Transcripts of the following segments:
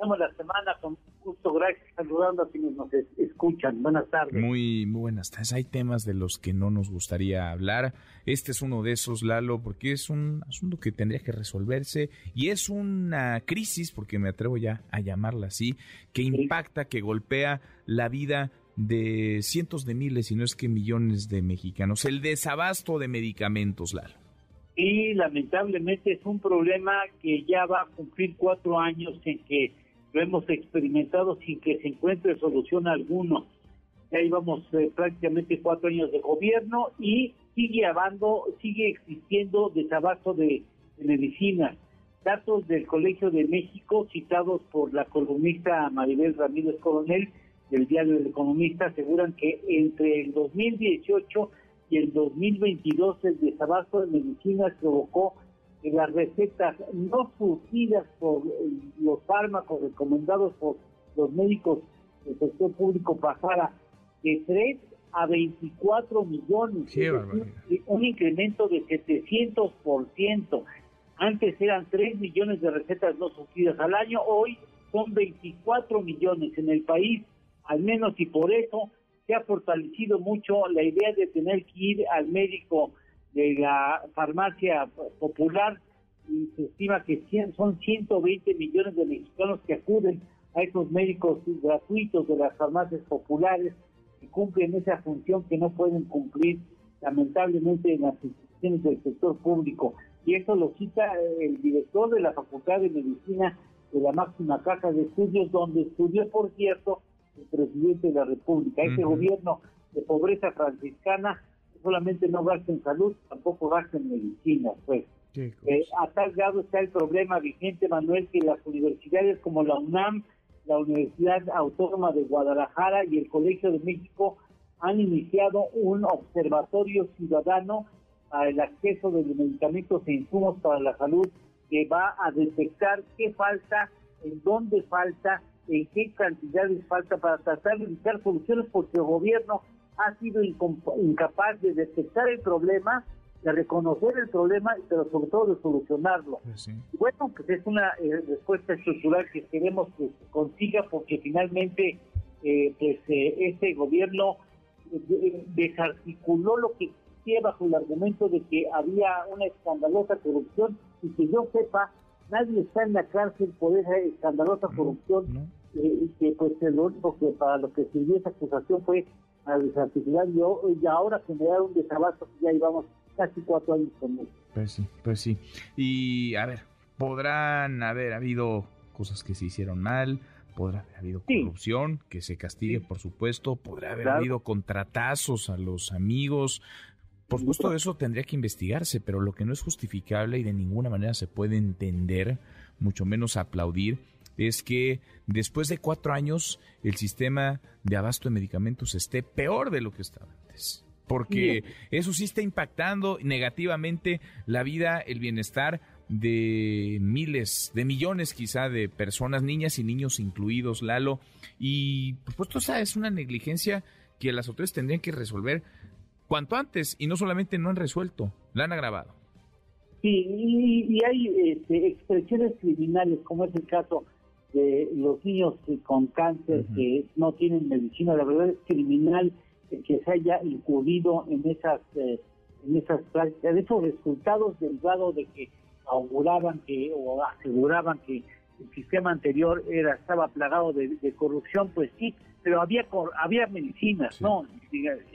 estamos la semana con gusto, gracias, saludando a quienes nos escuchan. Buenas tardes. Muy, muy buenas tardes. Hay temas de los que no nos gustaría hablar. Este es uno de esos, Lalo, porque es un asunto que tendría que resolverse y es una crisis, porque me atrevo ya a llamarla así, que impacta, que golpea la vida de cientos de miles, y no es que millones de mexicanos. El desabasto de medicamentos, Lalo. Y lamentablemente es un problema que ya va a cumplir cuatro años en que lo hemos experimentado sin que se encuentre solución alguna. Ya íbamos eh, prácticamente cuatro años de gobierno y sigue habiendo, sigue existiendo desabasto de, de medicina. Datos del Colegio de México citados por la columnista Maribel Ramírez Coronel del diario El Economista aseguran que entre el 2018 y el 2022 el desabasto de medicinas provocó que las recetas no surtidas por eh, los fármacos recomendados por los médicos del sector público pasara de 3 a 24 millones. Decir, un incremento de 700%. Antes eran 3 millones de recetas no surtidas al año, hoy son 24 millones en el país, al menos y por eso se ha fortalecido mucho la idea de tener que ir al médico de la farmacia popular y se estima que 100 son 120 millones de mexicanos que acuden a esos médicos gratuitos de las farmacias populares que cumplen esa función que no pueden cumplir lamentablemente en las instituciones del sector público. Y eso lo cita el director de la Facultad de Medicina de la máxima casa de estudios, donde estudió, por cierto, el presidente de la República. Este gobierno de pobreza franciscana solamente no gasta en salud, tampoco gasta en medicina, pues. Eh, a tal grado está el problema vigente, Manuel, que las universidades como la UNAM, la Universidad Autónoma de Guadalajara y el Colegio de México han iniciado un observatorio ciudadano el acceso de los medicamentos e insumos para la salud que va a detectar qué falta, en dónde falta, en qué cantidades falta para tratar de buscar soluciones porque el gobierno ha sido incapaz de detectar el problema, de reconocer el problema, pero sobre todo de solucionarlo. Pues sí. Bueno, pues es una eh, respuesta estructural que queremos que se consiga porque finalmente eh, pues eh, este gobierno eh, de- desarticuló lo que existía bajo el argumento de que había una escandalosa corrupción y que yo sepa, nadie está en la cárcel por esa escandalosa corrupción ¿No? Eh, que pues lo único que para lo que sirvió esa acusación fue a desarticular y, y ahora generar un desabasto que ya llevamos casi cuatro años con él. Pues sí, pues sí. Y a ver, podrán haber habido cosas que se hicieron mal, podrá haber habido Sí. corrupción, que se castigue, Sí. por supuesto, podrá haber Claro. habido contratazos a los amigos. Por supuesto, eso tendría que investigarse, pero lo que no es justificable y de ninguna manera se puede entender, mucho menos aplaudir, es que después de cuatro años el sistema de abasto de medicamentos esté peor de lo que estaba antes. Porque eso sí está impactando negativamente la vida, el bienestar de miles, de millones quizá de personas, niñas y niños incluidos, Lalo. Y por supuesto esa es una negligencia que las autoridades tendrían que resolver cuanto antes y no solamente no han resuelto, la han agravado. Sí, y, y hay este, expresiones criminales, como es el caso de los niños con cáncer que no tienen medicina. La verdad es criminal que se haya incurrido en esas eh, en esas prácticas, de esos resultados derivados de que auguraban que o aseguraban que el sistema anterior era estaba plagado de, de corrupción, pues sí, pero había había medicinas, Sí. no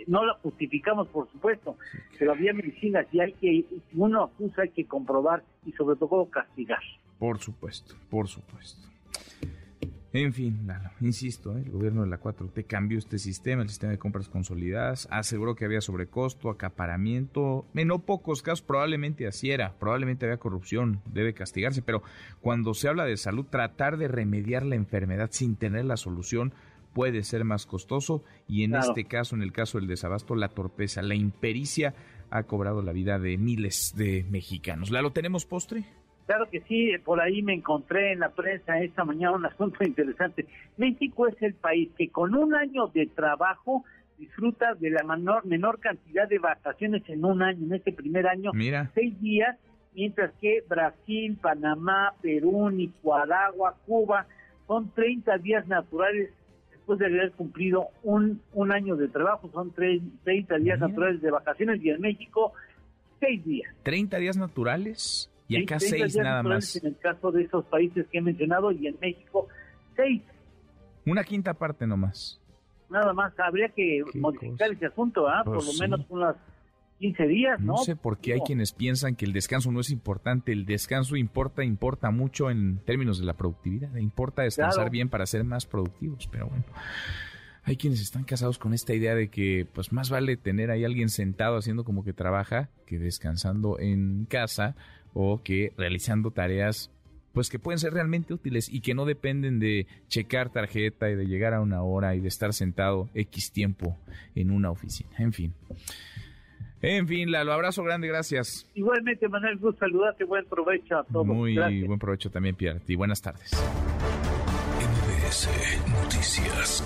no la justificamos por supuesto, pero había medicinas y hay que si uno acusa hay que comprobar y sobre todo castigar. Por supuesto, por supuesto. En fin, Lalo, insisto, ¿eh? el gobierno de la 4T cambió este sistema, el sistema de compras consolidadas, aseguró que había sobrecosto, acaparamiento, en no pocos casos probablemente así era, probablemente había corrupción, debe castigarse, pero cuando se habla de salud, tratar de remediar la enfermedad sin tener la solución puede ser más costoso y en Claro. este caso, en el caso del desabasto, la torpeza, la impericia ha cobrado la vida de miles de mexicanos. ¿Lalo, tenemos postre? Claro que sí, por ahí me encontré en la prensa esta mañana un asunto interesante. México es el país que con un año de trabajo disfruta de la menor, menor cantidad de vacaciones en un año, en este primer año, Mira. seis días, mientras que Brasil, Panamá, Perú, Nicaragua, Cuba son 30 días naturales después de haber cumplido un, un año de trabajo, son tres, 30 días Mira. naturales de vacaciones y en México seis días. 30 días naturales y Sí, acá 30 seis nada más. En el caso de esos países que he mencionado y en México seis. Una quinta parte nomás. Nada más, habría que modificar cosa. ese asunto, ¿ah? Pues por lo sí. menos unas 15 días, ¿no? No sé por qué hay quienes piensan que el descanso no es importante. El descanso importa, importa mucho en términos de la productividad. Importa descansar Claro. bien para ser más productivos, pero bueno. Hay quienes están casados con esta idea de que pues más vale tener ahí alguien sentado haciendo como que trabaja que descansando en casa o que realizando tareas pues que pueden ser realmente útiles y que no dependen de checar tarjeta y de llegar a una hora y de estar sentado X tiempo en una oficina. En fin. En fin, Lalo, abrazo grande, gracias. Igualmente, Manuel, gusto saludarte, buen provecho a todos. Muy Gracias. buen provecho también, Pierre. Y buenas tardes. MBS Noticias.